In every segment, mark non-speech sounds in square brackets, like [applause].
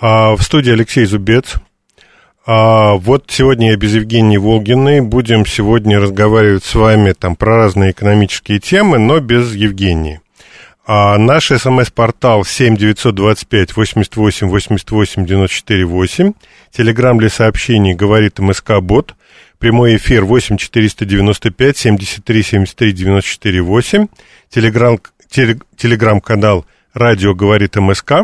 А, в студии Алексей Зубец. А, вот сегодня я без Евгении Волгиной. Будем сегодня разговаривать с вами там про разные экономические темы, но без Евгении. А наш смс-портал 7 925 88 88 94 8. Телеграмм для сообщений говорит МСК Бот. Прямой эфир 8 495 73 73 94 8. Телеграм, телеграм-канал «Радио говорит МСК».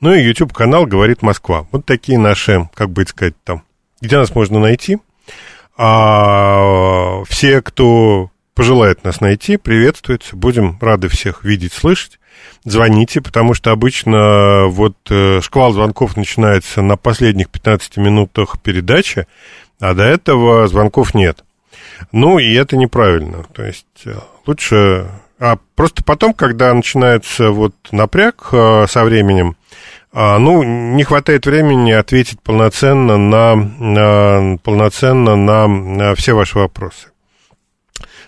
Ну и YouTube-канал «Говорит Москва». Вот такие наши, как бы сказать, там, где нас можно найти. А все, кто пожелает нас найти, приветствуется. Будем рады всех видеть, слышать. Звоните, потому что обычно вот э, шквал звонков начинается на последних 15 минутах передачи, а до этого звонков нет. Ну, и это неправильно. То есть э, лучше... А просто потом, когда начинается вот напряг э, со временем, ну, не хватает времени ответить полноценно на, на, полноценно на все ваши вопросы.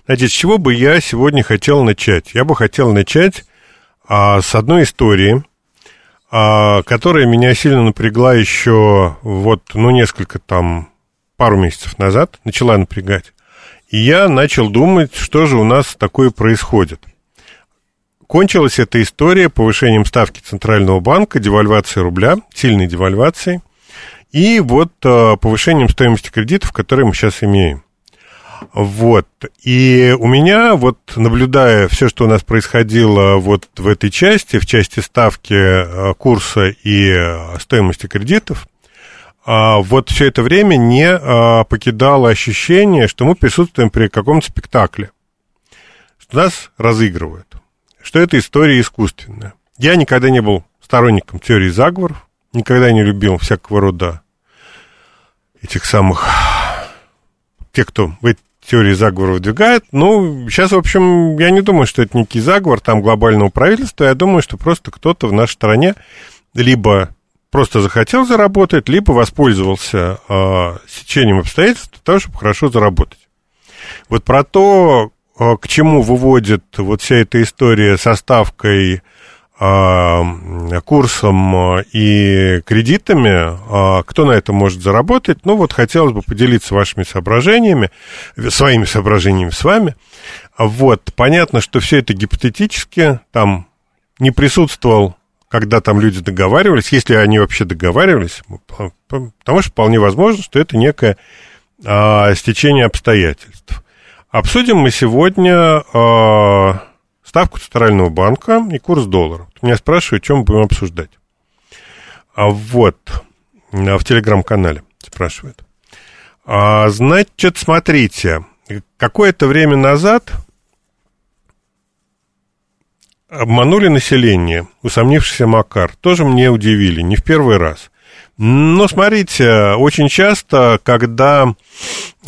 Значит, с чего бы я сегодня хотел начать? Я бы хотел начать а, с одной истории, а, которая меня сильно напрягла еще вот, ну, несколько там, пару месяцев назад, начала напрягать. И я начал думать, что же у нас такое происходит – Кончилась эта история повышением ставки Центрального банка, девальвацией рубля, сильной девальвацией, и вот э, повышением стоимости кредитов, которые мы сейчас имеем. Вот. И у меня, вот наблюдая все, что у нас происходило вот в этой части, в части ставки э, курса и э, стоимости кредитов, вот все это время не покидало ощущение, что мы присутствуем при каком-то спектакле, что нас разыгрывают что эта история искусственная. Я никогда не был сторонником теории заговоров, никогда не любил всякого рода этих самых тех, кто в эти теории заговора выдвигает. Ну, сейчас, в общем, я не думаю, что это некий заговор там глобального правительства. Я думаю, что просто кто-то в нашей стране либо просто захотел заработать, либо воспользовался э, сечением обстоятельств для того, чтобы хорошо заработать. Вот про то, к чему выводит вот вся эта история со ставкой, а, курсом и кредитами, а, кто на это может заработать. Ну, вот хотелось бы поделиться вашими соображениями, своими соображениями с вами. Вот, понятно, что все это гипотетически, там не присутствовал, когда там люди договаривались, если они вообще договаривались, потому что вполне возможно, что это некое а, стечение обстоятельств. Обсудим мы сегодня э, ставку Центрального банка и курс доллара. Меня спрашивают, чем мы будем обсуждать. А вот, в телеграм-канале спрашивают. А, значит, смотрите, какое-то время назад обманули население, усомнившийся Макар. Тоже мне удивили, не в первый раз. Но смотрите, очень часто, когда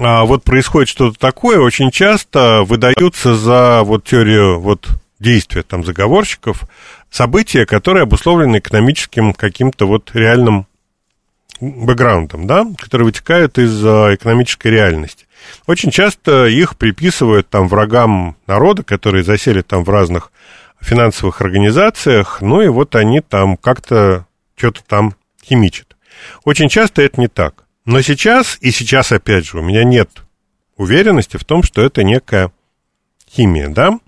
а, вот происходит что-то такое, очень часто выдаются за вот теорию вот действия там заговорщиков события, которые обусловлены экономическим каким-то вот реальным бэкграундом, да, которые вытекают из а, экономической реальности. Очень часто их приписывают там врагам народа, которые засели там в разных финансовых организациях, ну и вот они там как-то что-то там химичат. Очень часто это не так. Но сейчас, и сейчас опять же, у меня нет уверенности в том, что это некая химия, да?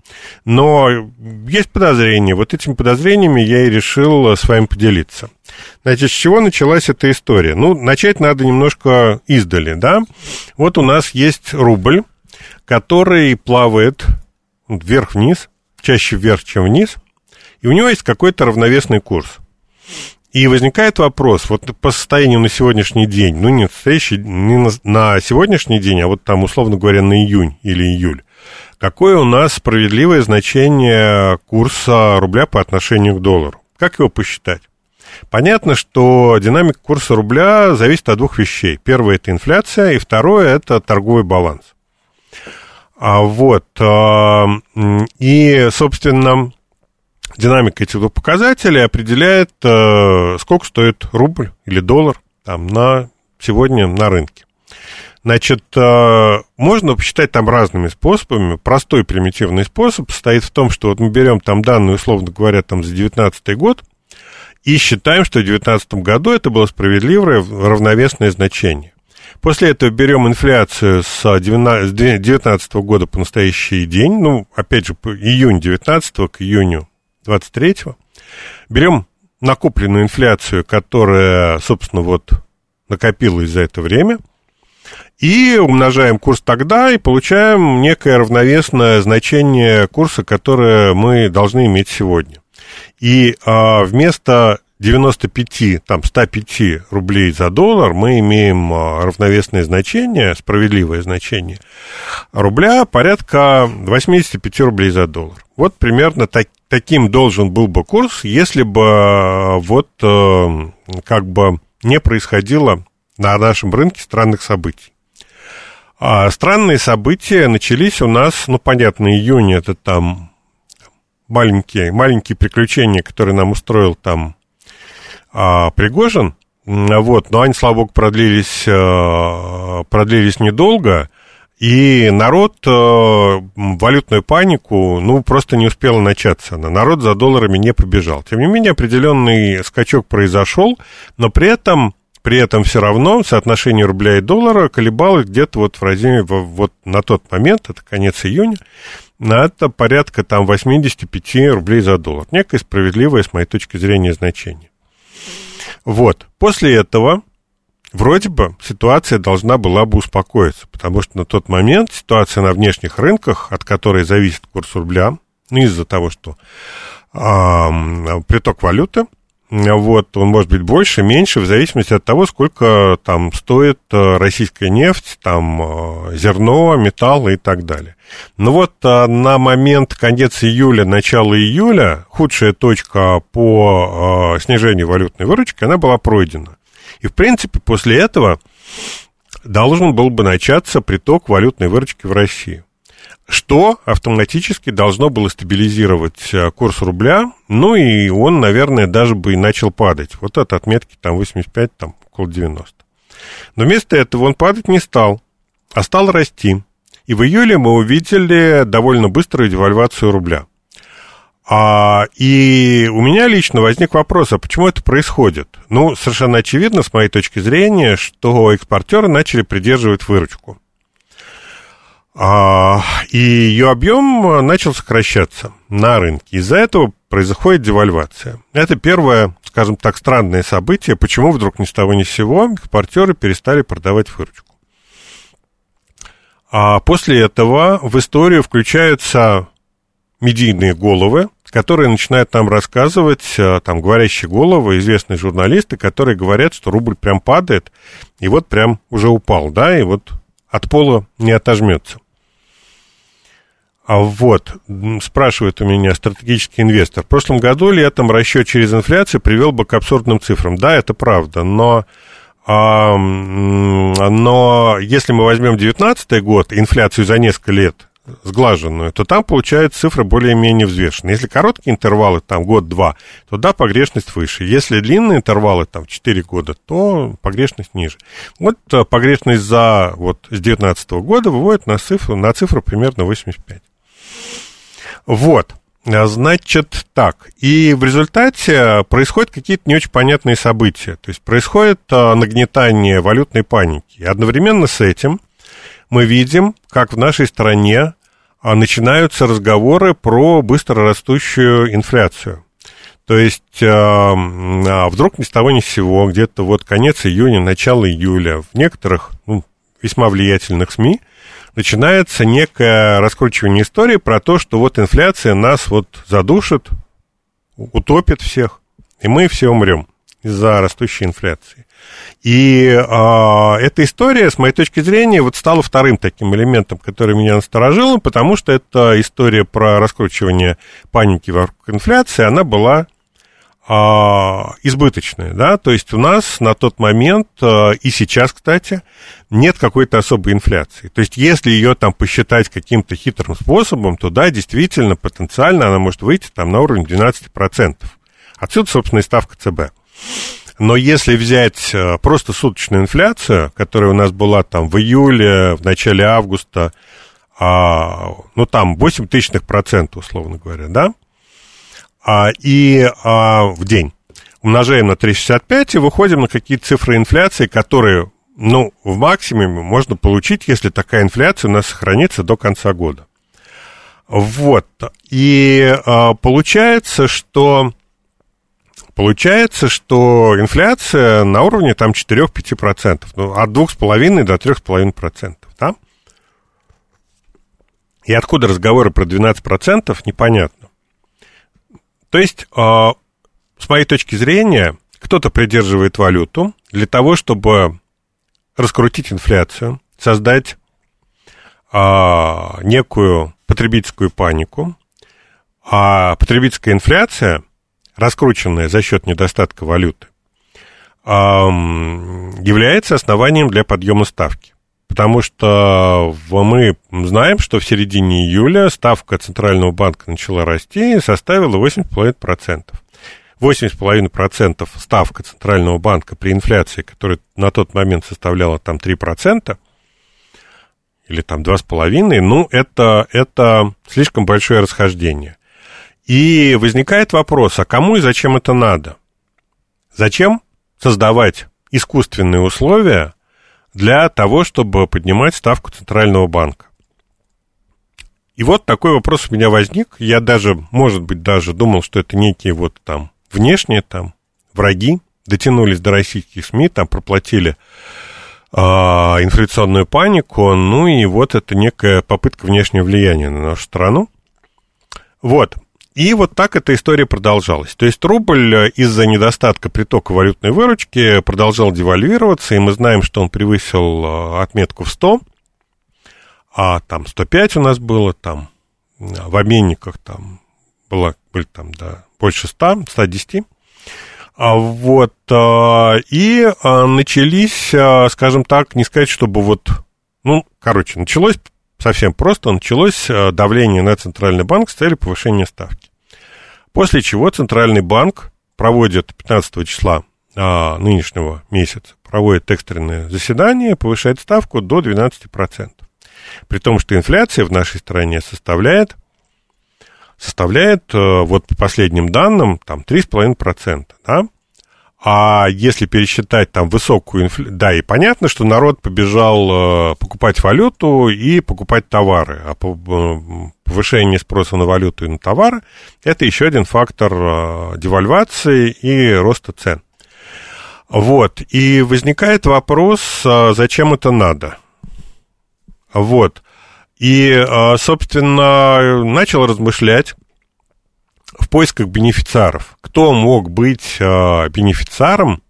Но есть подозрения. Вот этими подозрениями я и решил с вами поделиться. Значит, с чего началась эта история? Ну, начать надо немножко издали, да? Вот у нас есть рубль, который плавает вверх-вниз, чаще вверх, чем вниз, и у него есть какой-то равновесный курс. И возникает вопрос, вот по состоянию на сегодняшний день, ну не, настоящий, не на, на сегодняшний день, а вот там, условно говоря, на июнь или июль, какое у нас справедливое значение курса рубля по отношению к доллару? Как его посчитать? Понятно, что динамика курса рубля зависит от двух вещей. Первое – это инфляция, и второе – это торговый баланс. А вот, а, и, собственно, динамика этих двух показателей определяет, а, сколько стоит рубль или доллар там, на сегодня на рынке. Значит, а, можно посчитать там разными способами. Простой примитивный способ состоит в том, что вот мы берем там данные, условно говоря, там за 2019 год, и считаем, что в 2019 году это было справедливое равновесное значение. После этого берем инфляцию с 2019 года по настоящий день, ну, опять же, июнь 19 к июню 23 берем накопленную инфляцию, которая, собственно, вот накопилась за это время, и умножаем курс тогда, и получаем некое равновесное значение курса, которое мы должны иметь сегодня. И а, вместо 95, там, 105 рублей за доллар мы имеем а, равновесное значение, справедливое значение рубля порядка 85 рублей за доллар. Вот примерно так, таким должен был бы курс, если бы а, вот э, как бы не происходило на нашем рынке странных событий. А странные события начались у нас, ну, понятно, июнь это там маленькие, маленькие приключения, которые нам устроил там а, Пригожин, вот, но они, слава богу, продлились, а, продлились недолго, и народ а, валютную панику, ну, просто не успел начаться. Народ за долларами не побежал. Тем не менее, определенный скачок произошел, но при этом при этом все равно соотношение рубля и доллара колебалось где-то вот в районе, вот на тот момент, это конец июня, на это порядка там 85 рублей за доллар. Некое справедливое, с моей точки зрения, значение. Вот. После этого вроде бы ситуация должна была бы успокоиться, потому что на тот момент ситуация на внешних рынках, от которой зависит курс рубля, ну, из-за того, что э, приток валюты – вот, он может быть больше, меньше, в зависимости от того, сколько там стоит э, российская нефть, там э, зерно, металл и так далее. Ну вот э, на момент конец июля, начало июля худшая точка по снижению валютной выручки, она была пройдена. И, в принципе, после этого должен был бы начаться приток валютной выручки в Россию что автоматически должно было стабилизировать э, курс рубля, ну и он, наверное, даже бы и начал падать. Вот от отметки там 85, там около 90. Но вместо этого он падать не стал, а стал расти. И в июле мы увидели довольно быструю девальвацию рубля. А, и у меня лично возник вопрос, а почему это происходит? Ну, совершенно очевидно, с моей точки зрения, что экспортеры начали придерживать выручку. А, и ее объем начал сокращаться на рынке. Из-за этого происходит девальвация. Это первое, скажем так, странное событие, почему вдруг ни с того ни с сего экспортеры перестали продавать выручку. А после этого в историю включаются медийные головы, которые начинают нам рассказывать, а, там, говорящие головы, известные журналисты, которые говорят, что рубль прям падает, и вот прям уже упал, да, и вот от пола не отожмется. А вот, спрашивает у меня стратегический инвестор. В прошлом году летом расчет через инфляцию привел бы к абсурдным цифрам. Да, это правда, но, а, но если мы возьмем 2019 год, инфляцию за несколько лет, сглаженную, то там получается цифры более-менее взвешенные. Если короткие интервалы, там год-два, то да, погрешность выше. Если длинные интервалы, там 4 года, то погрешность ниже. Вот э, погрешность за вот с 2019 года выводит на цифру, на цифру примерно 85. Вот. Значит, так. И в результате происходят какие-то не очень понятные события. То есть происходит э, нагнетание валютной паники. И одновременно с этим мы видим, как в нашей стране а, начинаются разговоры про быстро растущую инфляцию. То есть а, а, вдруг ни с того ни с сего, где-то вот конец июня, начало июля, в некоторых ну, весьма влиятельных СМИ начинается некое раскручивание истории про то, что вот инфляция нас вот задушит, утопит всех, и мы все умрем из-за растущей инфляции. И э, эта история, с моей точки зрения, вот стала вторым таким элементом, который меня насторожило, потому что эта история про раскручивание паники вокруг инфляции, она была а, избыточная, да, то есть у нас на тот момент а, и сейчас, кстати, нет какой-то особой инфляции. То есть если ее там посчитать каким-то хитрым способом, то да, действительно, потенциально она может выйти там на уровень 12%. Отсюда, собственно, и ставка ЦБ. Но если взять а, просто суточную инфляцию, которая у нас была там в июле, в начале августа, ну там 8 тысячных процента, условно говоря, да, а, и а, в день. Умножаем на 3,65 и выходим на какие-то цифры инфляции, которые, ну, в максимуме можно получить, если такая инфляция у нас сохранится до конца года. Вот. И а, получается, что Получается, что инфляция на уровне там 4-5%, ну, от 2,5 до 3,5%, да? И откуда разговоры про 12%, непонятно. То есть, а, с моей точки зрения, кто-то придерживает валюту для того, чтобы раскрутить инфляцию, создать а, некую потребительскую панику, а потребительская инфляция, раскрученная за счет недостатка валюты, является основанием для подъема ставки. Потому что мы знаем, что в середине июля ставка Центрального банка начала расти и составила 8,5%. 8,5% ставка Центрального банка при инфляции, которая на тот момент составляла там 3%, или там 2,5%, ну, это, это слишком большое расхождение. И возникает вопрос, а кому и зачем это надо? Зачем создавать искусственные условия для того, чтобы поднимать ставку Центрального банка. И вот такой вопрос у меня возник. Я даже, может быть, даже думал, что это некие вот там внешние там враги дотянулись до российских СМИ, там проплатили э, инфляционную панику, ну и вот это некая попытка внешнего влияния на нашу страну. Вот. И вот так эта история продолжалась. То есть рубль э, из-за недостатка притока валютной выручки продолжал девальвироваться, и мы знаем, что он превысил э, отметку в 100, а там 105 у нас было, там в обменниках там было, были там, да, больше 100, 110. А вот, э, и начались, скажем так, не сказать, чтобы вот, ну, короче, началось совсем просто, началось э, давление на Центральный банк с целью повышения ставки. После чего Центральный банк проводит 15 числа а, нынешнего месяца, проводит экстренное заседание, повышает ставку до 12%. При том, что инфляция в нашей стране составляет, составляет э, вот по последним данным, там 3,5%, да? А если пересчитать там высокую инфляцию, да, и понятно, что народ побежал э, покупать валюту и покупать товары, а э, повышение спроса на валюту и на товары – это еще один фактор э, девальвации и роста цен. Вот, и возникает вопрос, зачем это надо? Вот, и, собственно, начал размышлять, в поисках бенефициаров. Кто мог быть э, бенефициаром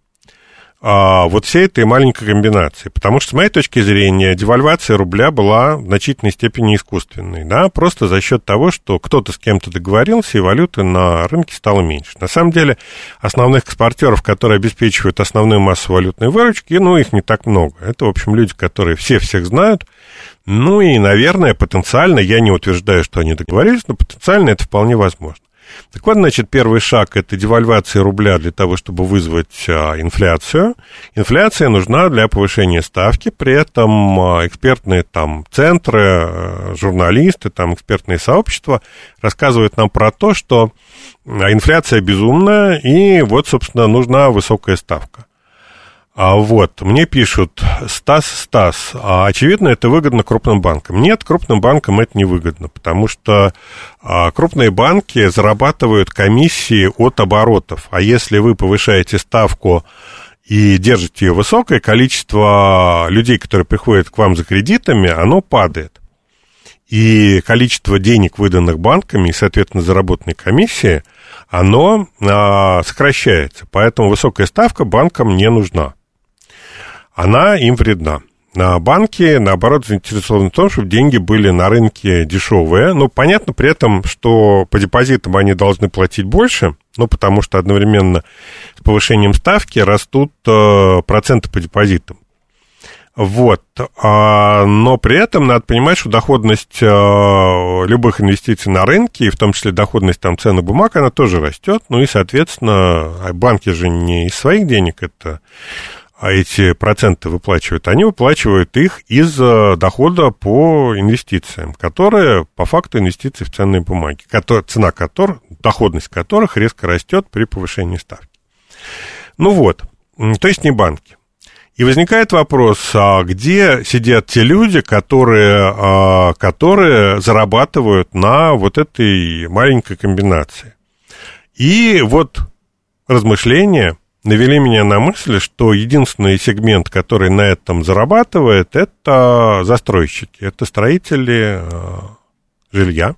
э, вот всей этой маленькой комбинации? Потому что, с моей точки зрения, девальвация рубля была в значительной степени искусственной, да, просто за счет того, что кто-то с кем-то договорился, и валюты на рынке стало меньше. На самом деле, основных экспортеров, которые обеспечивают основную массу валютной выручки, ну, их не так много. Это, в общем, люди, которые все всех знают, ну и, наверное, потенциально, я не утверждаю, что они договорились, но потенциально это вполне возможно. Так вот, значит, первый шаг – это девальвация рубля для того, чтобы вызвать а, инфляцию. Инфляция нужна для повышения ставки, при этом а, экспертные там центры, а, журналисты, там экспертные сообщества рассказывают нам про то, что а, инфляция безумная, и вот, собственно, нужна высокая ставка. А вот, мне пишут, Стас, Стас, а очевидно, это выгодно крупным банкам. Нет, крупным банкам это не выгодно, потому что а, крупные банки зарабатывают комиссии от оборотов. А если вы повышаете ставку и держите ее высокое, количество людей, которые приходят к вам за кредитами, оно падает. И количество денег, выданных банками, и, соответственно, заработанной комиссии, оно а, сокращается. Поэтому высокая ставка банкам не нужна она им вредна. На банки, наоборот, заинтересованы в том, чтобы деньги были на рынке дешевые. Ну, понятно при этом, что по депозитам они должны платить больше, ну, потому что одновременно с повышением ставки растут э, проценты по депозитам. Вот. А, но при этом надо понимать, что доходность э, любых инвестиций на рынке, и в том числе доходность там цены бумаг, она тоже растет. Ну и, соответственно, а банки же не из своих денег это а эти проценты выплачивают, они выплачивают их из э, дохода по инвестициям, которые по факту инвестиции в ценные бумаги, цена которых, доходность которых резко растет при повышении ставки. Ну вот, то есть не банки. И возникает вопрос, а где сидят те люди, которые, а, которые зарабатывают на вот этой маленькой комбинации? И вот размышления навели меня на мысль, что единственный сегмент, который на этом зарабатывает, это застройщики, это строители э, жилья,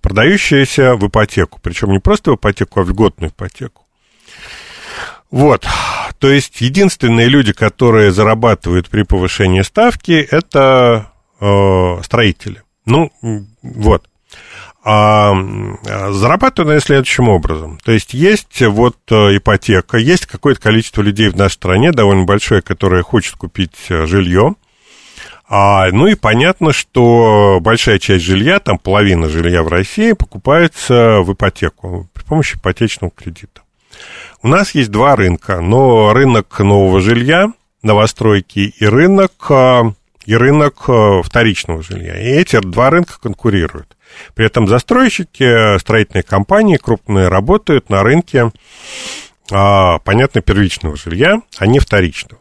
продающиеся в ипотеку, причем не просто в ипотеку, а в льготную ипотеку. Вот, то есть единственные люди, которые зарабатывают при повышении ставки, это э, строители. Ну, вот а, зарабатывают следующим образом. То есть есть вот э, ипотека, есть какое-то количество людей в нашей стране, довольно большое, которое хочет купить э, жилье. А, ну и понятно, что большая часть жилья, там половина жилья в России, покупается в ипотеку при помощи ипотечного кредита. У нас есть два рынка, но рынок нового жилья, новостройки и рынок, э, и рынок вторичного жилья. И эти два рынка конкурируют. При этом застройщики, строительные компании крупные работают на рынке, а, понятно, первичного жилья, а не вторичного.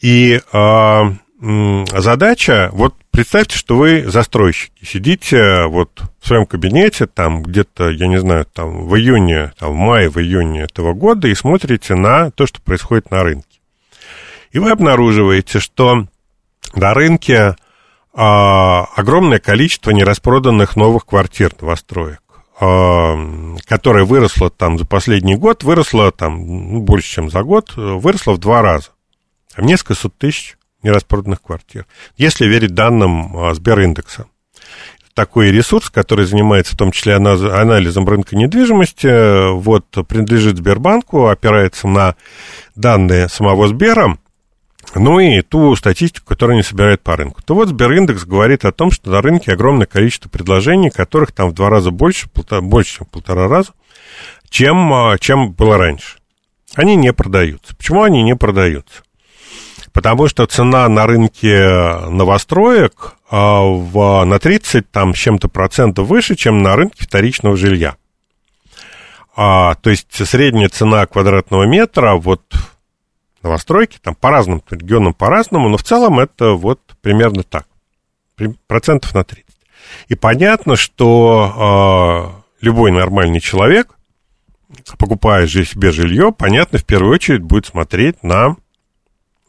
И а, задача, вот представьте, что вы застройщики, сидите вот в своем кабинете, там где-то, я не знаю, там в июне, там в мае, в июне этого года и смотрите на то, что происходит на рынке. И вы обнаруживаете, что на рынке а, огромное количество нераспроданных новых квартир новостроек, а, которое выросло там за последний год, выросло там ну, больше, чем за год, выросло в два раза. Там несколько сот тысяч нераспроданных квартир, если верить данным а, Сбериндекса. Такой ресурс, который занимается в том числе анализом рынка недвижимости, вот, принадлежит Сбербанку, опирается на данные самого Сбера, ну и ту статистику, которую они собирают по рынку. То вот Сбериндекс говорит о том, что на рынке огромное количество предложений, которых там в два раза больше, полтора, больше, чем полтора раза, чем, а, чем было раньше. Они не продаются. Почему они не продаются? Потому что цена на рынке новостроек а, в, на 30 там, с чем-то процентов выше, чем на рынке вторичного жилья. А, то есть средняя цена квадратного метра вот новостройки, там по разным регионам по-разному, но в целом это вот примерно так, процентов на 30. И понятно, что э, любой нормальный человек, покупая себе жилье, понятно, в первую очередь будет смотреть на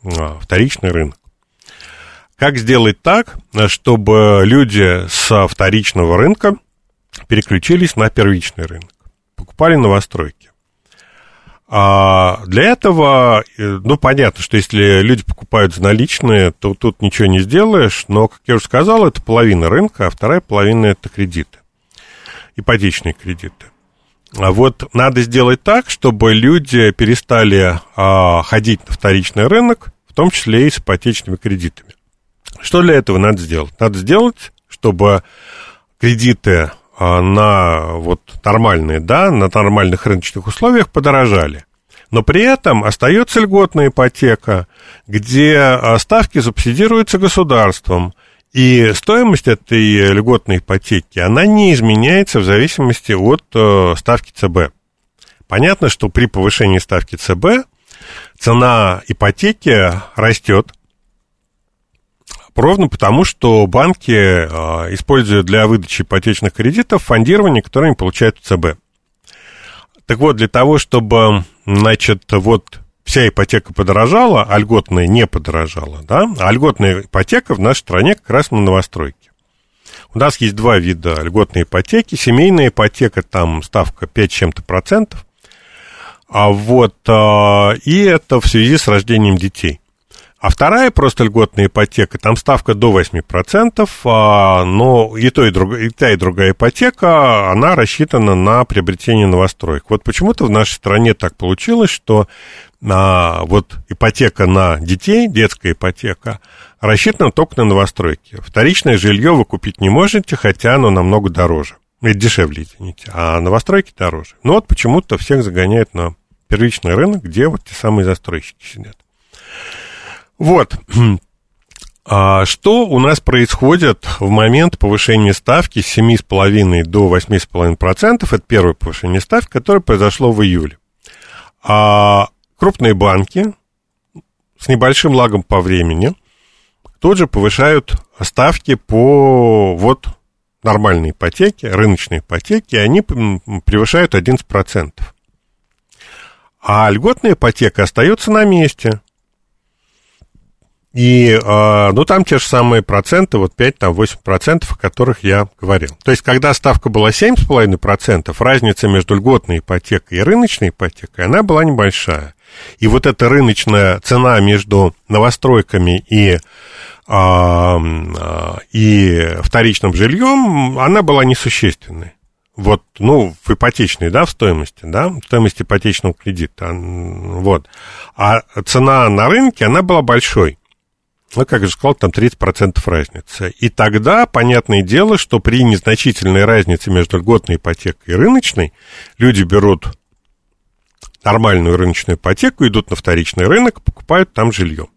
э, вторичный рынок. Как сделать так, чтобы люди с вторичного рынка переключились на первичный рынок, покупали новостройки? А для этого, э, ну, понятно, что если люди покупают наличные, то тут ничего не сделаешь, но, как я уже сказал, это половина рынка, а вторая половина это кредиты, ипотечные кредиты. А вот надо сделать так, чтобы люди перестали а, ходить на вторичный рынок, в том числе и с ипотечными кредитами. Что для этого надо сделать? Надо сделать, чтобы кредиты на вот нормальные, да, на нормальных рыночных условиях подорожали. Но при этом остается льготная ипотека, где а, ставки субсидируются государством, и стоимость этой льготной ипотеки, она не изменяется в зависимости от э, ставки ЦБ. Понятно, что при повышении ставки ЦБ цена ипотеки растет, Ровно потому, что банки э, используют для выдачи ипотечных кредитов фондирование, которое они получают в ЦБ. Так вот, для того, чтобы, значит, вот вся ипотека подорожала, а льготная не подорожала, да, а льготная ипотека в нашей стране как раз на новостройке. У нас есть два вида льготной ипотеки. Семейная ипотека, там ставка 5 чем-то процентов. А вот, а, и это в связи с рождением детей. А вторая просто льготная ипотека, там ставка до 8%, а, но ипотека, там ставка до 8%, но и, то, и, друг, и та, и другая ипотека, она рассчитана на приобретение новостроек. Вот почему-то в нашей стране так получилось, что а, вот ипотека на детей, детская ипотека, рассчитана только на новостройки. Вторичное жилье вы купить не можете, хотя оно намного дороже. И дешевле, извините. А новостройки дороже. Но вот почему-то всех загоняют на первичный рынок, где вот те самые застройщики сидят. Вот. [clears throat] А что у нас происходит в момент повышения ставки с 7,5 до 8,5%? Это первое повышение ставки, которое произошло в июле. А крупные банки с небольшим лагом по времени тут же повышают ставки по вот нормальной ипотеке, рыночной ипотеке, они превышают 11%. А льготная ипотека остается на месте. И, э, ну, там те же самые проценты, вот 5, там 8 процентов, о которых я говорил. То есть, когда ставка была 7,5%, разница между льготной ипотекой и рыночной ипотекой, она была небольшая. И вот эта рыночная цена между новостройками и, э, и вторичным жильем, она была несущественной. Вот, ну, в ипотечной, да, в стоимости, да, в стоимости ипотечного кредита, вот. А цена на рынке, она была большой ну, как я же сказал, там 30% разница. И тогда, понятное дело, что при незначительной разнице между льготной ипотекой и рыночной, люди берут нормальную рыночную ипотеку, идут на вторичный рынок, покупают там жилье.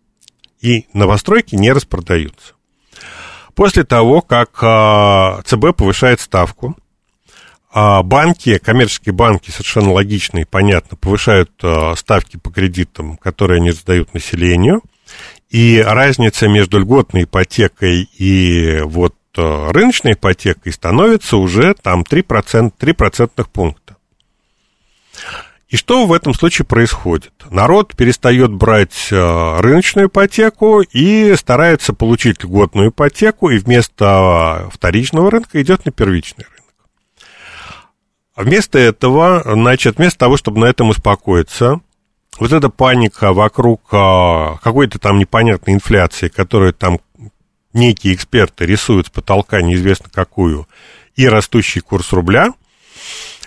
И новостройки не распродаются. После того, как а, ЦБ повышает ставку, а, банки, коммерческие банки совершенно логично и понятно повышают а, ставки по кредитам, которые они сдают населению – и разница между льготной ипотекой и вот э, рыночной ипотекой становится уже там 3%, 3 процентных пункта. И что в этом случае происходит? Народ перестает брать э, рыночную ипотеку и старается получить льготную ипотеку, и вместо вторичного рынка идет на первичный рынок. Вместо этого, значит, вместо того, чтобы на этом успокоиться, вот эта паника вокруг а, какой-то там непонятной инфляции, которую там некие эксперты рисуют с потолка неизвестно какую, и растущий курс рубля,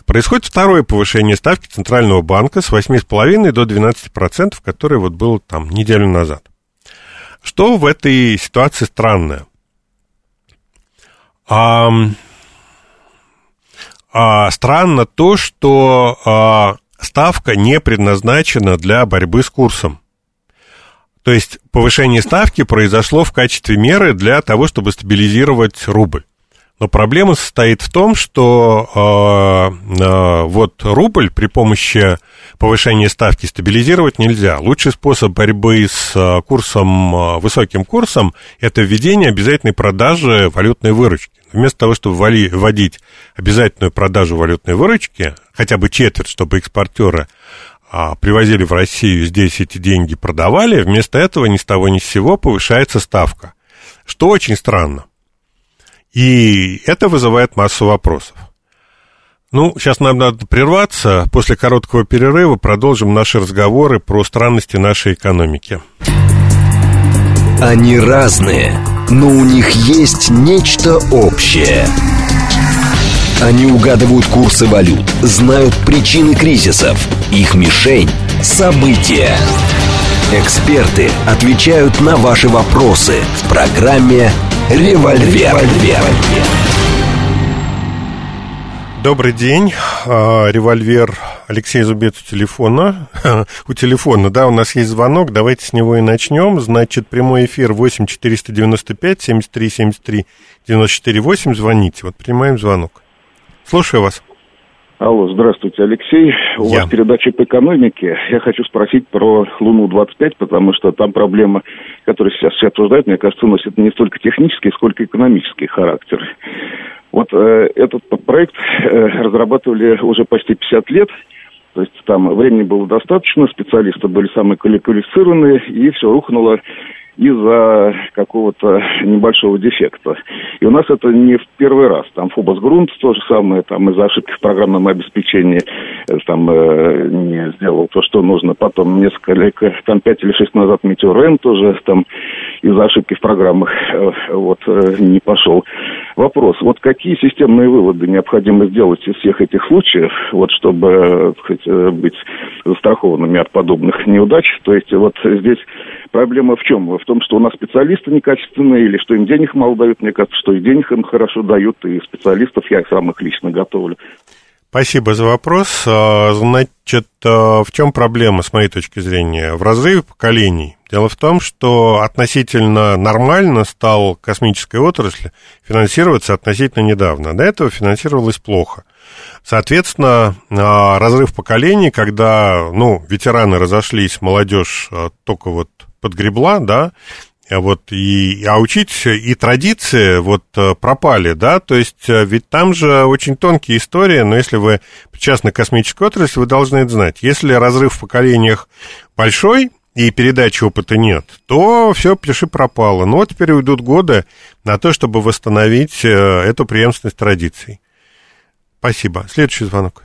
происходит второе повышение ставки Центрального банка с 8,5 до 12%, которое вот было там неделю назад. Что в этой ситуации странное? А, а, странно то, что а, ставка не предназначена для борьбы с курсом. То есть повышение ставки произошло в качестве меры для того, чтобы стабилизировать рубль. Но проблема состоит в том, что э, э, вот рубль при помощи повышения ставки стабилизировать нельзя. Лучший способ борьбы с э, курсом, высоким курсом, это введение обязательной продажи валютной выручки. Вместо того, чтобы вводить обязательную продажу валютной выручки, хотя бы четверть, чтобы экспортеры а, привозили в Россию, здесь эти деньги продавали, вместо этого ни с того ни с сего повышается ставка. Что очень странно. И это вызывает массу вопросов. Ну, сейчас нам надо прерваться. После короткого перерыва продолжим наши разговоры про странности нашей экономики. Они разные, но у них есть нечто общее. Они угадывают курсы валют, знают причины кризисов. Их мишень – события. Эксперты отвечают на ваши вопросы в программе «Револьвер». Револьвер. Добрый день, а, револьвер Алексей Зубец у телефона. [laughs] у телефона, да, у нас есть звонок, давайте с него и начнем. Значит, прямой эфир 8 495 73 73 94 8, звоните, вот принимаем звонок. Слушаю вас. Алло, здравствуйте, Алексей. У Я. вас передача по экономике. Я хочу спросить про Луну-25, потому что там проблема, которую сейчас все обсуждают, мне кажется, носит не столько технический, сколько экономический характер. Вот э, этот проект э, разрабатывали уже почти 50 лет, то есть там времени было достаточно, специалисты были самые квалифицированные, и все рухнуло из-за какого-то небольшого дефекта. И у нас это не в первый раз. Там Фобос Грунт то же самое, там из-за ошибки в программном обеспечении э, там э, не сделал то, что нужно. Потом несколько там пять или шесть назад Метеорен тоже там из-за ошибки в программах э, вот э, не пошел. Вопрос, вот какие системные выводы необходимо сделать из всех этих случаев, вот чтобы э, сказать, э, быть застрахованными от подобных неудач? То есть вот здесь проблема в чем? В том, что у нас специалисты некачественные или что им денег мало дают? Мне кажется, что и денег им хорошо дают, и специалистов я сам их лично готовлю. Спасибо за вопрос. А, значит, а, в чем проблема, с моей точки зрения? В разрыве поколений. Дело в том, что относительно нормально стал космическая отрасль финансироваться относительно недавно. До этого финансировалось плохо. Соответственно, а, разрыв поколений, когда, ну, ветераны разошлись, молодежь только вот подгребла, да, а вот и, а учить и традиции вот э, пропали, да, то есть э, ведь там же очень тонкие истории, но если вы причастны к космической отрасли, вы должны это знать. Если разрыв в поколениях большой, и передачи опыта нет, то все, пиши пропало. Но вот теперь уйдут годы на то, чтобы восстановить э, эту преемственность традиций. Спасибо. Следующий звонок.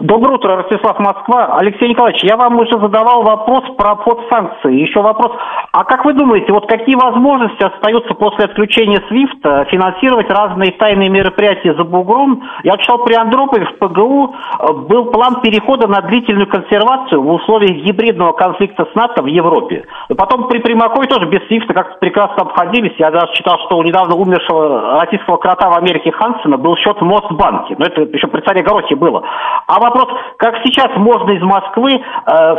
Доброе утро, Ростислав Москва. Алексей Николаевич, я вам уже задавал вопрос про обход санкций. Еще вопрос, а как вы думаете, вот какие возможности остаются после отключения SWIFT финансировать разные тайные мероприятия за бугром? Я читал при Андропове в ПГУ э, был план перехода на длительную консервацию в условиях гибридного конфликта с НАТО в Европе. Потом при Примакове тоже без SWIFT как-то прекрасно обходились. Я даже читал, что у недавно умершего российского крота в Америке Хансена был счет в Мосбанке. Но это еще при царе Горохе было. А вопрос, как сейчас можно из Москвы э,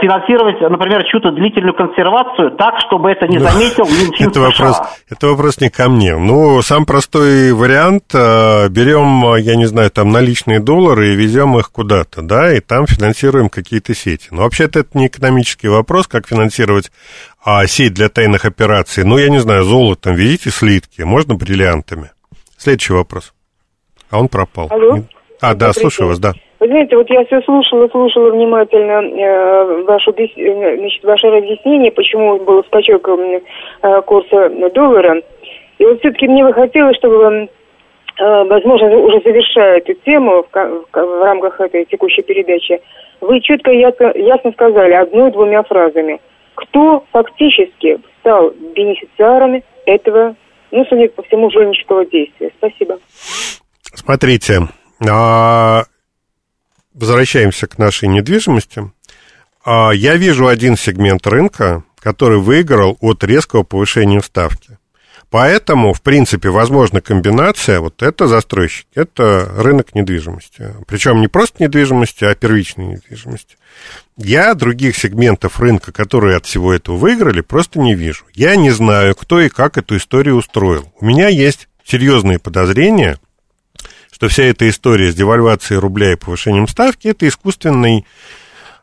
финансировать, например, чью-то длительную консервацию так, чтобы это не ну, заметил [laughs] Минфин это вопрос, это вопрос не ко мне. Ну, сам простой вариант, э, берем, я не знаю, там наличные доллары и везем их куда-то, да, и там финансируем какие-то сети. Но вообще-то это не экономический вопрос, как финансировать а, сеть для тайных операций. Ну, я не знаю, золотом везите слитки, можно бриллиантами. Следующий вопрос. А он пропал. Алло? А, да, слушаю вас, да. Вы знаете, вот я все слушала, слушала внимательно э, вашу, э, значит, ваше разъяснение, почему был скачок э, курса доллара. И вот все-таки мне бы хотелось, чтобы, э, возможно, уже завершая эту тему в, в, в рамках этой текущей передачи, вы четко ясно, ясно сказали одной-двумя фразами, кто фактически стал бенефициарами этого, ну, судя по всему, жульнического действия. Спасибо. Смотрите, а возвращаемся к нашей недвижимости. А, я вижу один сегмент рынка, который выиграл от резкого повышения ставки. Поэтому, в принципе, возможна комбинация, вот это застройщики, это рынок недвижимости. Причем не просто недвижимости, а первичной недвижимости. Я других сегментов рынка, которые от всего этого выиграли, просто не вижу. Я не знаю, кто и как эту историю устроил. У меня есть серьезные подозрения, что вся эта история с девальвацией рубля и повышением ставки это искусственный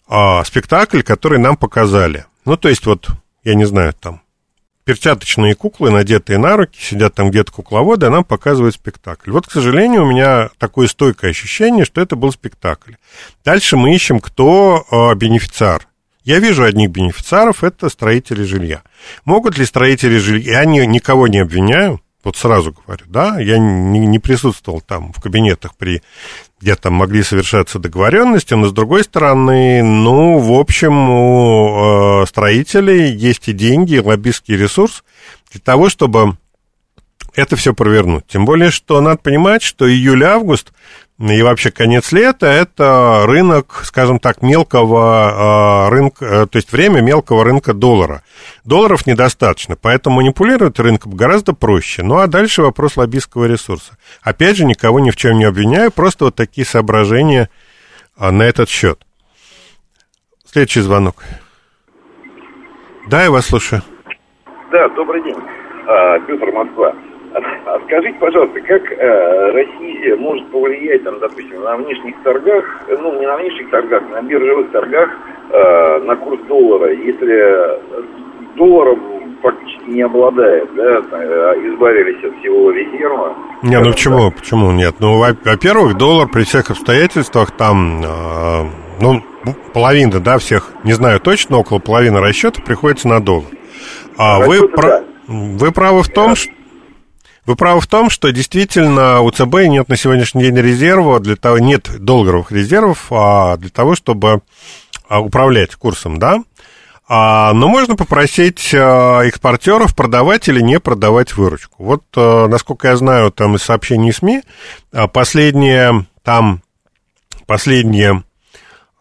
а, спектакль, который нам показали. Ну, то есть, вот, я не знаю, там, перчаточные куклы, надетые на руки, сидят там где-то кукловоды, а нам показывают спектакль. Вот, к сожалению, у меня такое стойкое ощущение, что это был спектакль. Дальше мы ищем, кто э, бенефициар. Я вижу одних бенефициаров, это строители жилья. Могут ли строители жилья, я ни, никого не обвиняю, вот сразу говорю, да, я не, не присутствовал там в кабинетах при где там могли совершаться договоренности, но с другой стороны, ну, в общем, у э, строителей есть и деньги, и лоббистский ресурс для того, чтобы это все провернуть. Тем более, что надо понимать, что июль-август и вообще конец лета – это рынок, скажем так, мелкого а, рынка, э, то есть время мелкого рынка доллара. Долларов недостаточно, поэтому манипулировать рынком гораздо проще. Ну, а дальше вопрос лоббистского ресурса. Опять же, никого ни в чем не обвиняю, просто вот такие соображения а, на этот счет. Следующий звонок. Да, я вас слушаю. Да, добрый день. А, Петр Москва. А скажите, пожалуйста, как э, Россия может повлиять, там, допустим, на внешних торгах, ну, не на внешних торгах, на биржевых торгах э, на курс доллара, если долларом фактически не обладает, да, э, избавились от всего резерва. Не, ну почему, почему нет? Ну, во-первых, доллар при всех обстоятельствах там, э, ну, половина, да, всех, не знаю точно, около половины расчетов приходится на доллар. А вы, про... вы правы в том, что вы правы в том, что действительно у ЦБ нет на сегодняшний день резерва, для того нет долларовых резервов а для того, чтобы а, управлять курсом, да. А, но можно попросить а, экспортеров продавать или не продавать выручку. Вот, а, насколько я знаю, там из сообщений СМИ, последние там последние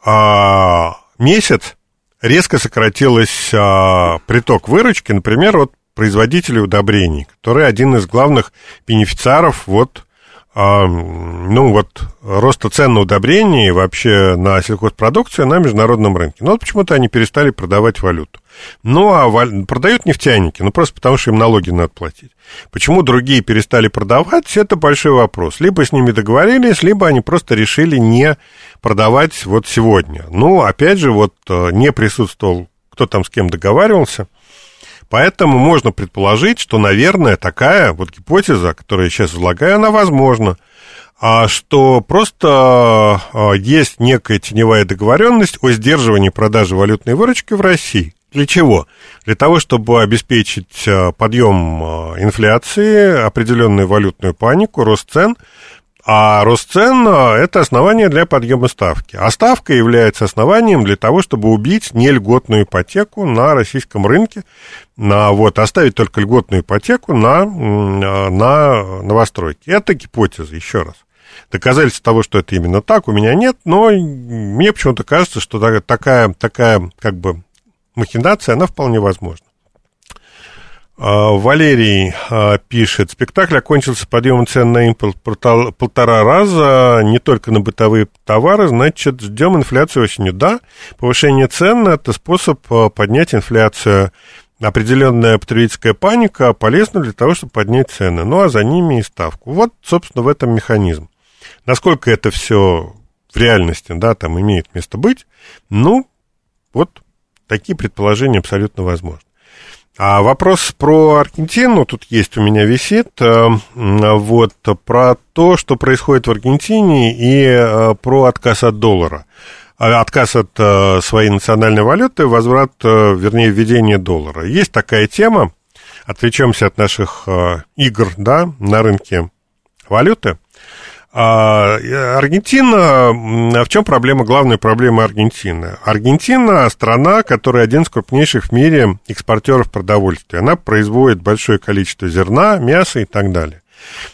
а, месяц резко сократилось а, приток выручки, например, вот производителей удобрений, который один из главных бенефициаров вот, а, ну, вот роста цен на удобрения и вообще на сельхозпродукцию на международном рынке. Но вот почему-то они перестали продавать валюту. Ну, а валь... продают нефтяники, ну, просто потому что им налоги надо платить. Почему другие перестали продавать, это большой вопрос. Либо с ними договорились, либо они просто решили не продавать вот сегодня. Ну, опять же, вот э, не присутствовал, кто там с кем договаривался. Поэтому можно предположить, что, наверное, такая вот гипотеза, которую я сейчас излагаю, она возможна. А что просто э, есть некая теневая договоренность о сдерживании продажи валютной выручки в России. Для чего? Для того, чтобы обеспечить э, подъем э, инфляции, определенную валютную панику, рост цен. А рост цен э, – это основание для подъема ставки. А ставка является основанием для того, чтобы убить нельготную ипотеку на российском рынке, на, вот, оставить только льготную ипотеку на, на новостройки. Это гипотеза, еще раз. Доказательств того, что это именно так, у меня нет, но мне почему-то кажется, что такая, такая как бы махинация, она вполне возможна. А, Валерий а, пишет, спектакль окончился подъемом цен на импорт полтора раза, не только на бытовые товары, значит, ждем инфляцию осенью. Да, повышение цен – это способ а, поднять инфляцию. Определенная потребительская паника полезна для того, чтобы поднять цены, ну а за ними и ставку. Вот, собственно, в этом механизм. Насколько это все в реальности, да, там имеет место быть, ну, вот Такие предположения абсолютно возможны. А вопрос про Аргентину тут есть у меня висит. Э, вот про то, что происходит в Аргентине и э, про отказ от доллара. А, отказ от э, своей национальной валюты, возврат, вернее, введение доллара. Есть такая тема. Отвлечемся от наших игр да, на рынке валюты. А, Аргентина, в чем проблема, главная проблема Аргентины? Аргентина страна, которая один из крупнейших в мире экспортеров продовольствия. Она производит большое количество зерна, мяса и так далее.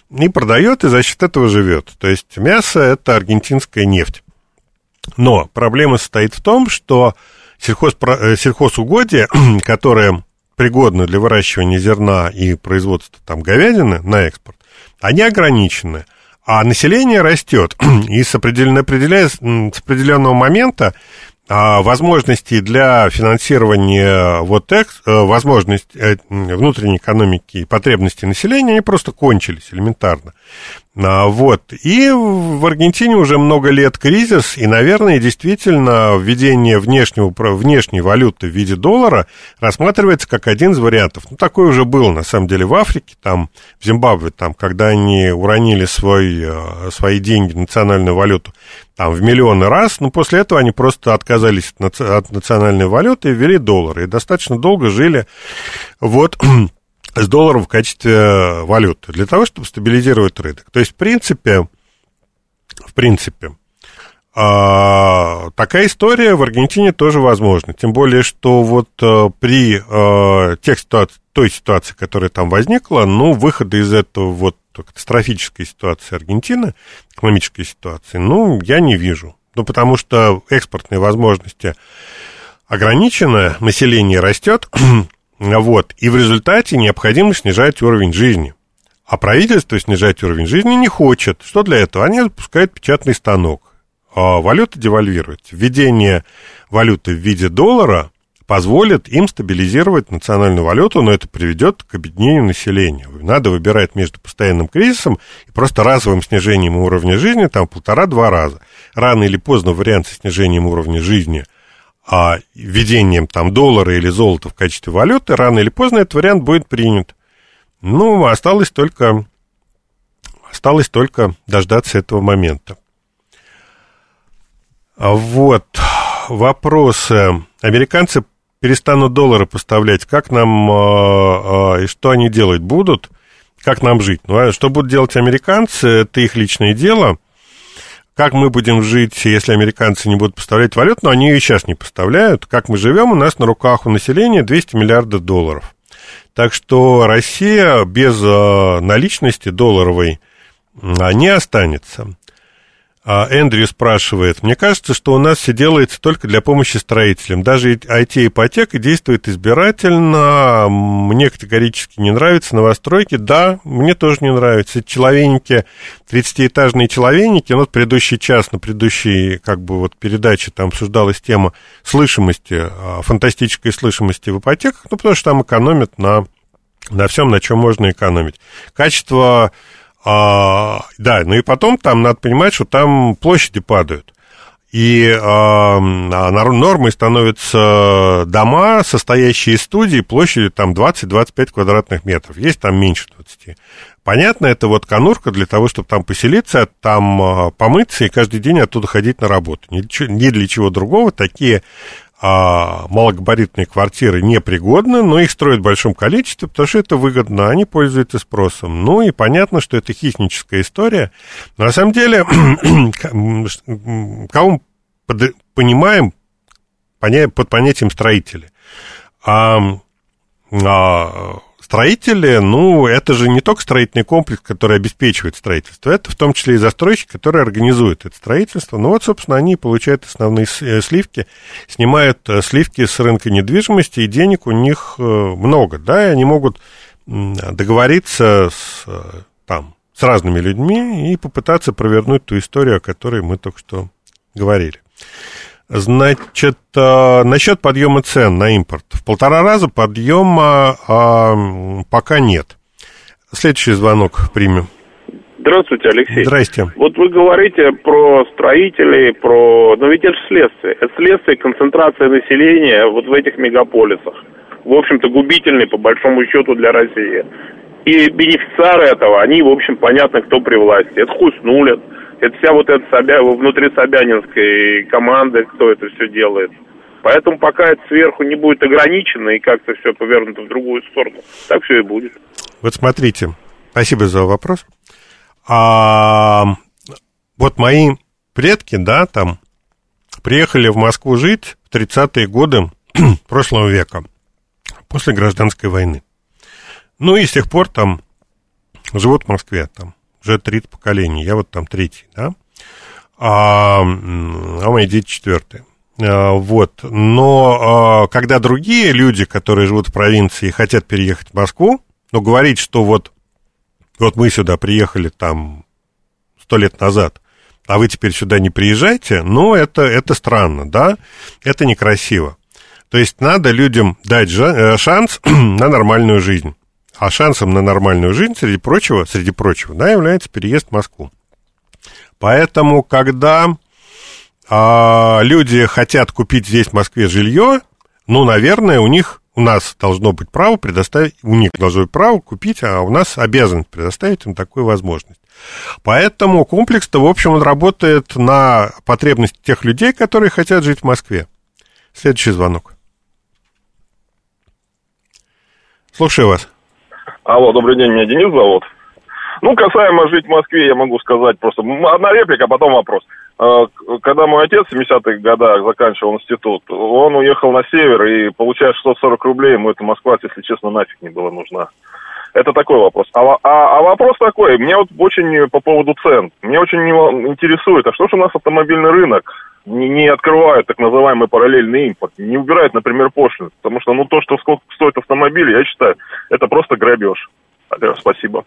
И продает, и за счет этого живет. То есть мясо – это аргентинская нефть. Но проблема состоит в том, что сельхоз, э, сельхозугодия, [clears throat] которые пригодны для выращивания зерна и производства там говядины на экспорт, они ограничены – а население растет, [clears throat] и с, определяя, с определенного момента а, возможности для финансирования вот экс, э, возможность э, внутренней экономики и потребности населения, они просто кончились элементарно. А, вот. И в Аргентине уже много лет кризис, и, наверное, действительно введение внешнего, внешней валюты в виде доллара рассматривается как один из вариантов. Ну, такое уже было, на самом деле, в Африке, там, в Зимбабве, там, когда они уронили свой, э, свои деньги, национальную валюту, там, в миллионы раз, но после этого они просто отказались от национальной валюты и ввели доллары, и достаточно долго жили вот [clears throat] с долларом в качестве валюты для того, чтобы стабилизировать рынок. То есть, в принципе, в принципе, а, такая история в Аргентине тоже возможна. Тем более, что вот а, при а, тех ситуации, той ситуации, которая там возникла, ну, выхода из этого вот катастрофической ситуации Аргентины, экономической ситуации, ну, я не вижу. Ну, потому что экспортные возможности ограничены, население растет, [clears throat] Вот. И в результате необходимо снижать уровень жизни. А правительство снижать уровень жизни не хочет. Что для этого? Они запускают печатный станок. А валюта девальвирует. Введение валюты в виде доллара позволит им стабилизировать национальную валюту, но это приведет к объединению населения. Надо выбирать между постоянным кризисом и просто разовым снижением уровня жизни, там полтора-два раза. Рано или поздно вариант со снижением уровня жизни – а, введением там доллара или золота в качестве валюты, рано или поздно этот вариант будет принят. Ну, осталось только, осталось только дождаться этого момента. А вот. вопросы. Американцы перестанут доллары поставлять. Как нам э, э, и что они делать будут? Как нам жить? Ну, а что будут делать американцы, это их личное дело. Как мы будем жить, если американцы не будут поставлять валюту, но они ее сейчас не поставляют. Как мы живем, у нас на руках у населения 200 миллиардов долларов. Так что Россия без наличности долларовой не останется. А Эндрю спрашивает, мне кажется, что у нас все делается только для помощи строителям. Даже IT-ипотека действует избирательно. Мне категорически не нравятся новостройки. Да, мне тоже не нравятся. Человеники, 30-этажные человеники. Ну, вот предыдущий час, на предыдущей как бы вот передаче там обсуждалась тема слышимости, а, фантастической слышимости в ипотеках, ну, потому что там экономят на, на всем, на чем можно экономить. Качество а, да, ну и потом там надо понимать, что там площади падают. И а, нормой становятся дома, состоящие из студий, площадью там 20-25 квадратных метров. Есть там меньше 20. Понятно, это вот конурка для того, чтобы там поселиться, там а, помыться и каждый день оттуда ходить на работу. Ни, ни для чего другого такие а малогабаритные квартиры непригодны, но их строят в большом количестве, потому что это выгодно, они пользуются спросом. Ну и понятно, что это хищническая история. Но на самом деле, [clears throat] кого мы под, понимаем под понятием строители? А, а Строители, ну, это же не только строительный комплекс, который обеспечивает строительство, это в том числе и застройщик, который организует это строительство. Ну вот, собственно, они получают основные э, сливки, снимают э, сливки с рынка недвижимости, и денег у них э, много, да, и они могут договориться с, там, с разными людьми и попытаться провернуть ту историю, о которой мы только что говорили. Значит, э, насчет подъема цен на импорт. В полтора раза подъема а, пока нет. Следующий звонок примем. Здравствуйте, Алексей. Здрасте. Вот вы говорите про строителей, про... Но ведь это же следствие. Это следствие концентрации населения вот в этих мегаполисах. В общем-то, губительный, по большому счету, для России. И бенефициары этого, они, в общем, понятно, кто при власти. Это Хуснулин, это вся вот эта Собя... внутри Собянинской команды, кто это все делает. Поэтому пока это сверху не будет ограничено и как-то все повернуто в другую сторону, так все и будет. Вот смотрите, спасибо за вопрос. А, вот мои предки, да, там, приехали в Москву жить в 30-е годы [clears throat] прошлого века, после гражданской войны. Ну и с тех пор там живут в Москве, там, уже третье поколение, я вот там третий, да, а, а мои дети четвертые. А, вот, но а, когда другие люди, которые живут в провинции хотят переехать в Москву, ну, говорить, что вот, вот мы сюда приехали там сто лет назад, а вы теперь сюда не приезжайте, ну, это, это странно, да, это некрасиво. То есть надо людям дать э, шанс [clears throat] на нормальную жизнь. А шансом на нормальную жизнь, среди прочего, среди прочего, да, является переезд в Москву. Поэтому, когда а, люди хотят купить здесь, в Москве, жилье, ну, наверное, у них, у нас должно быть право предоставить, у них должно быть право купить, а у нас обязанность предоставить им такую возможность. Поэтому комплекс-то, в общем, он работает на потребности тех людей, которые хотят жить в Москве. Следующий звонок. Слушаю вас. Алло, добрый день, меня Денис зовут. Ну, касаемо жить в Москве, я могу сказать просто одна реплика, а потом вопрос. А, когда мой отец в 70-х годах заканчивал институт, он уехал на север и, получая 640 рублей, ему эта Москва, если честно, нафиг не была нужна. Это такой вопрос. А, а, а вопрос такой, мне вот очень по поводу цен. Мне очень интересует, а что же у нас автомобильный рынок не, не открывают так называемый параллельный импорт, не убирают, например, пошлины. Потому что, ну, то, что сколько стоит автомобиль, я считаю, это просто грабеж. Спасибо.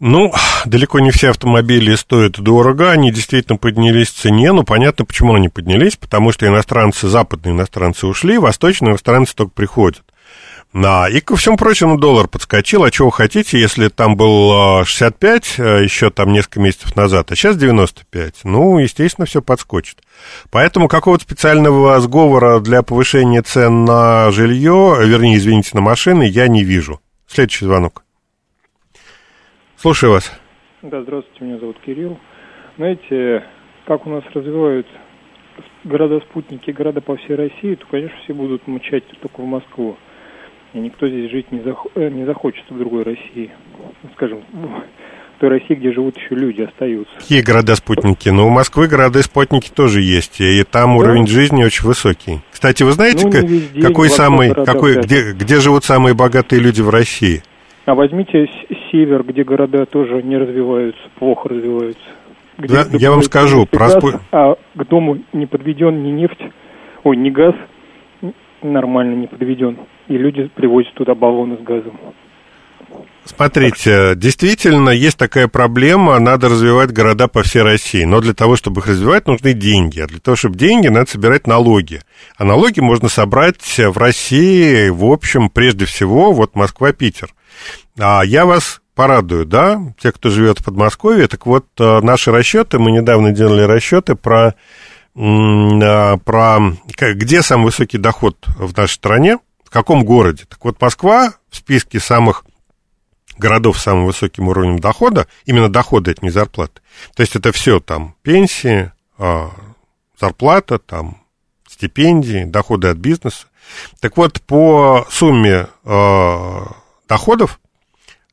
Ну, далеко не все автомобили стоят дорого, они действительно поднялись в цене, но понятно, почему они поднялись, потому что иностранцы, западные иностранцы ушли, восточные иностранцы только приходят. Да, и ко всему прочему доллар подскочил, а чего хотите, если там был 65 а, а, еще там несколько месяцев назад, а сейчас 95, ну, естественно, все подскочит. Поэтому какого-то специального сговора для повышения цен на жилье, вернее, извините, на машины, я не вижу. Следующий звонок. Слушаю вас. Да, здравствуйте, меня зовут Кирилл. Знаете, как у нас развивают города-спутники, города по всей России, то, конечно, все будут мчать только в Москву. И никто здесь жить не, зах... Э, не захочет в другой России. Скажем, в той России, где живут еще люди, остаются. Какие города-спутники? Ну, у Москвы города-спутники тоже есть, и там да? уровень жизни очень высокий. Кстати, вы знаете, ну, везде, какой самый, какой, где, где живут самые богатые люди в России? А возьмите север, где города тоже не развиваются, плохо развиваются. Где да, я вам скажу, про... Газ, а к дому не подведен ни нефть, ой, ни газ, нормально не подведен. И люди привозят туда баллоны с газом. Смотрите, действительно есть такая проблема, надо развивать города по всей России, но для того, чтобы их развивать, нужны деньги, а для того, чтобы деньги, надо собирать налоги. А налоги можно собрать в России, в общем, прежде всего, вот Москва-Питер. А я вас порадую, да, те, кто живет в Подмосковье. Так вот, э, наши расчеты, мы недавно делали расчеты про, э, про где самый высокий доход в нашей стране, в каком городе. Так вот, Москва в списке самых городов с самым высоким уровнем дохода, именно дохода, это не зарплаты. То есть это все там пенсии, а, зарплата, там стипендии, доходы от бизнеса. Так вот, по сумме э, доходов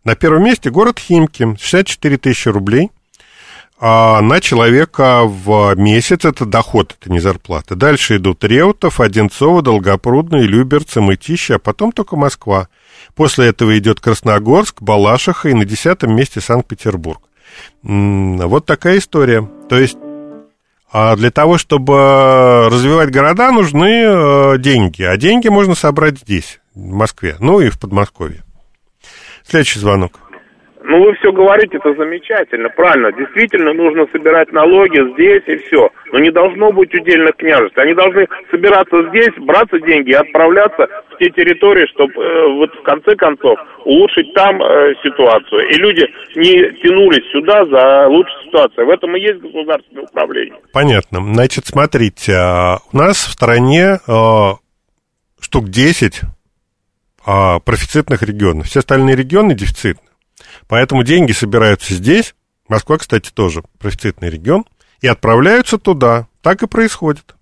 на первом месте город Химки, 64 тысячи рублей а на человека в месяц, это доход, это не зарплата. Дальше идут Реутов, Одинцово, Долгопрудный, Люберцы, Мытищи, а потом только Москва. После этого идет Красногорск, Балашиха и на десятом месте Санкт-Петербург. Вот такая история. То есть а для того, чтобы развивать города, нужны э, деньги. А деньги можно собрать здесь, в Москве, ну и в Подмосковье. Следующий звонок. Ну, вы все говорите, это замечательно, правильно. Действительно, нужно собирать налоги здесь и все. Но не должно быть удельных княжеств. Они должны собираться здесь, браться деньги и отправляться в те территории, чтобы э, вот в конце концов улучшить там э, ситуацию. И люди не тянулись сюда за лучшей ситуацией. В этом и есть государственное управление. Понятно. Значит, смотрите, а, у нас в стране э, штук 10 а, профицитных регионов. Все остальные регионы дефицитны. Поэтому деньги собираются здесь, Москва, кстати, тоже профицитный регион, и отправляются туда. Так и происходит.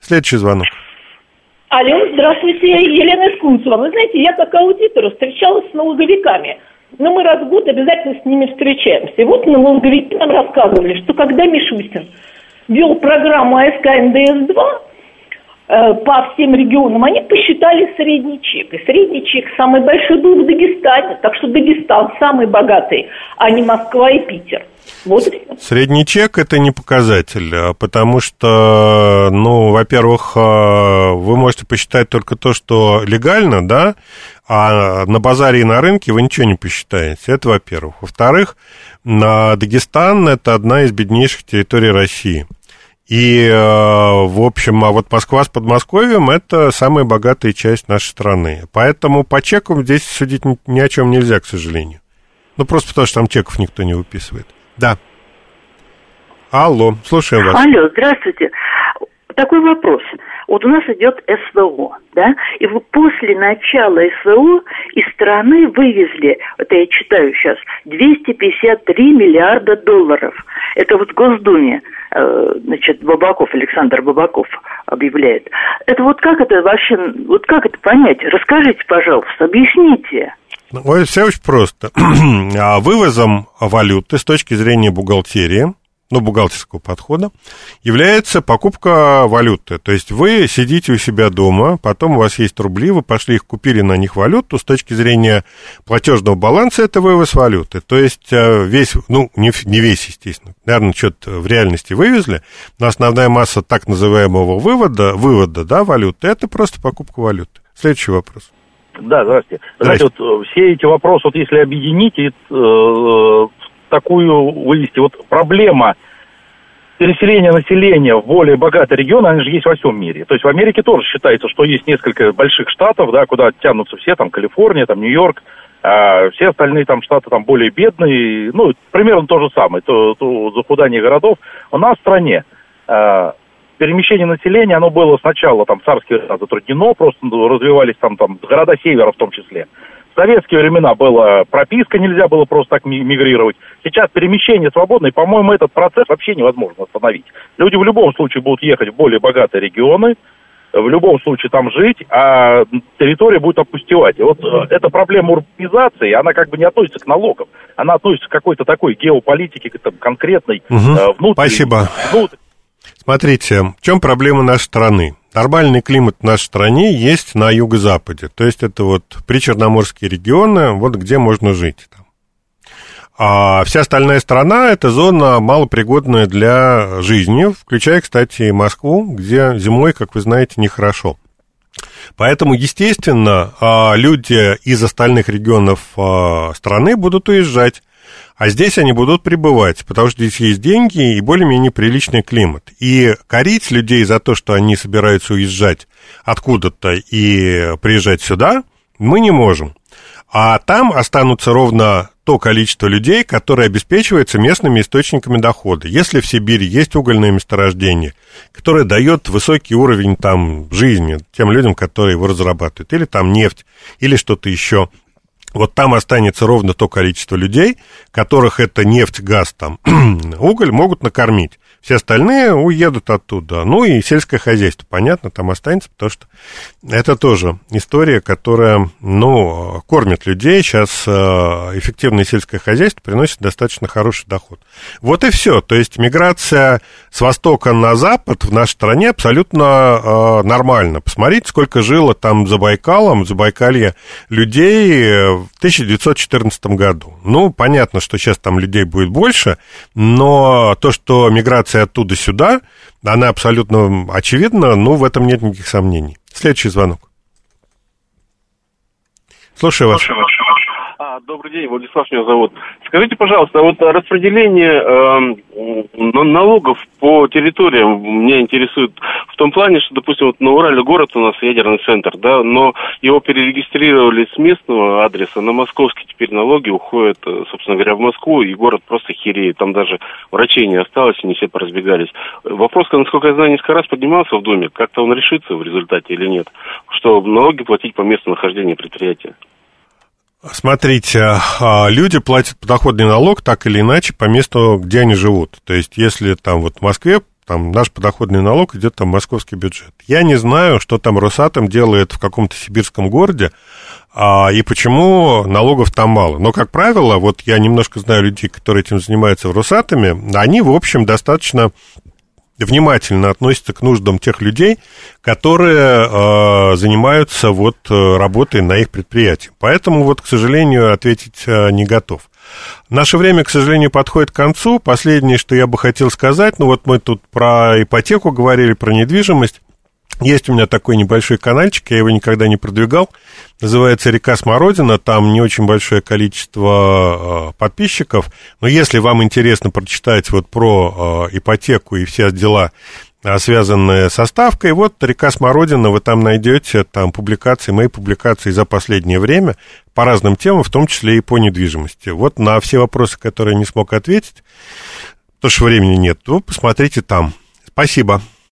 Следующий звонок. Алло, здравствуйте, Елена Искунцева. Вы знаете, я как аудитор встречалась с налоговиками. Но мы раз в год обязательно с ними встречаемся. И вот налоговики нам рассказывали, что когда Мишустин вел программу АСК НДС-2, Э, по всем регионам, они посчитали средний чек. И средний чек самый большой был в Дагестане. Так что Дагестан самый богатый, а не Москва и Питер. Вот Средний чек это не показатель, а потому что, ну, во-первых, э, вы можете посчитать только то, что легально, да, а на базаре и на рынке вы ничего не посчитаете. Это во-первых. Во-вторых, Дагестан это одна из беднейших территорий России. И, э, в общем, а вот Москва с Подмосковьем – это самая богатая часть нашей страны. Поэтому по чекам здесь судить ни о чем нельзя, к сожалению. Ну, просто потому что там чеков никто не выписывает. Да. Алло, слушаем вас. Алло, здравствуйте. Такой вопрос. Вот у нас идет СВО, да, и после начала СВО из страны вывезли, это я читаю сейчас, 253 миллиарда долларов. Это вот Госдуме, э, значит, Бабаков, Александр Бабаков объявляет. Это вот как это вообще, вот как это понять? Расскажите, пожалуйста, объясните. Ну, все очень просто. [clears throat] А вывозом валюты с точки зрения бухгалтерии – ну, бухгалтерского подхода, является покупка валюты. То есть вы сидите у себя дома, потом у вас есть рубли, вы пошли их купили на них валюту, с точки зрения платежного баланса это вывоз валюты. То есть э, весь, ну, не, не весь, естественно, наверное, что-то в реальности вывезли, но основная масса так называемого вывода, вывода, да, валюты, это просто покупка валюты. Следующий вопрос. Да, здравствуйте. Знаете, вот э, все эти вопросы, вот если объединить, э, э такую вывести. Вот проблема переселения населения в более богатый регион, она же есть во всем мире. То есть в Америке тоже считается, что есть несколько больших штатов, да, куда тянутся все, там Калифорния, там Нью-Йорк, а все остальные там штаты там более бедные, ну, примерно то же самое, то, то захудание городов. У нас в стране а, перемещение населения, оно было сначала там царские затруднено, просто развивались там, там города севера в том числе В советские времена была прописка, нельзя было просто так мигрировать. Сейчас перемещение свободное, и, по-моему, этот процесс вообще невозможно остановить. Люди в любом случае будут ехать в более богатые регионы, в любом случае там жить, а территория будет опустевать. И вот э, эта проблема урбанизации, она как бы не относится к налогам, она относится к какой-то такой геополитике там, конкретной, угу. внутренней. Спасибо. Внутренней. Смотрите, в чем проблема нашей страны? Нормальный климат в нашей стране есть на юго-западе. То есть это вот причерноморские регионы, вот где можно жить. Там. А вся остальная страна – это зона малопригодная для жизни, включая, кстати, и Москву, где зимой, как вы знаете, нехорошо. Поэтому, естественно, а, люди из остальных регионов а, страны будут уезжать. А здесь они будут пребывать, потому что здесь есть деньги и более-менее приличный климат. И корить людей за то, что они собираются уезжать откуда-то и приезжать сюда, мы не можем. А там останутся ровно то количество людей, которое обеспечивается местными источниками дохода. Если в Сибири есть угольное месторождение, которое дает высокий уровень там жизни тем людям, которые его разрабатывают, или там нефть, или что-то еще, вот там останется ровно то количество людей, которых это нефть, газ, там, [clears throat] уголь могут накормить. Все остальные уедут оттуда. Ну и сельское хозяйство, понятно, там останется, потому что это тоже история, которая, ну, кормит людей. Сейчас э, эффективное сельское хозяйство приносит достаточно хороший доход. Вот и все. То есть миграция с востока на запад в нашей стране абсолютно э, нормально. Посмотрите, сколько жило там за Байкалом, за Байкалье людей в 1914 году. Ну, понятно, что сейчас там людей будет больше, но то, что миграция оттуда сюда, она абсолютно очевидна, ну, в этом нет никаких сомнений. Следующий звонок. Слушаю вас. Слушаю вас. Добрый день, Владислав меня зовут. Скажите, пожалуйста, вот распределение э, налогов по территориям меня интересует в том плане, что, допустим, вот на Урале город у нас ядерный центр, да, но его перерегистрировали с местного адреса на московский, теперь налоги уходят, э, собственно говоря, в Москву, и город просто хереет, там даже врачей не осталось, и не все поразбегались. Вопрос, насколько я знаю, несколько раз поднимался в Думе, как-то он решится в результате или нет, что налоги платить по месту нахождения предприятия. Смотрите, а, люди платят подоходный налог так или иначе по месту, где они живут. То есть, если там вот в Москве там наш подоходный налог идет там в московский бюджет. Я не знаю, что там Росатом делает в каком-то сибирском городе, а, и почему налогов там мало. Но, как правило, вот я немножко знаю людей, которые этим занимаются в Росатоме, они, в общем, достаточно внимательно относится к нуждам тех людей, которые э, занимаются вот э, работой на их предприятии. Поэтому вот, к сожалению, ответить э, не готов. Наше время, к сожалению, подходит к концу. Последнее, что я бы хотел сказать, ну вот мы тут про ипотеку говорили, про недвижимость. Есть у меня такой небольшой каналчик, я его никогда не продвигал. Называется «Река Смородина». Там не очень большое количество э, подписчиков. Но если вам интересно прочитать вот про э, ипотеку и все дела, э, связанные со ставкой, вот «Река Смородина», вы там найдете там публикации, мои публикации за последнее время по разным темам, в том числе и по недвижимости. Вот на все вопросы, которые не смог ответить, потому что времени нет, то посмотрите там. Спасибо.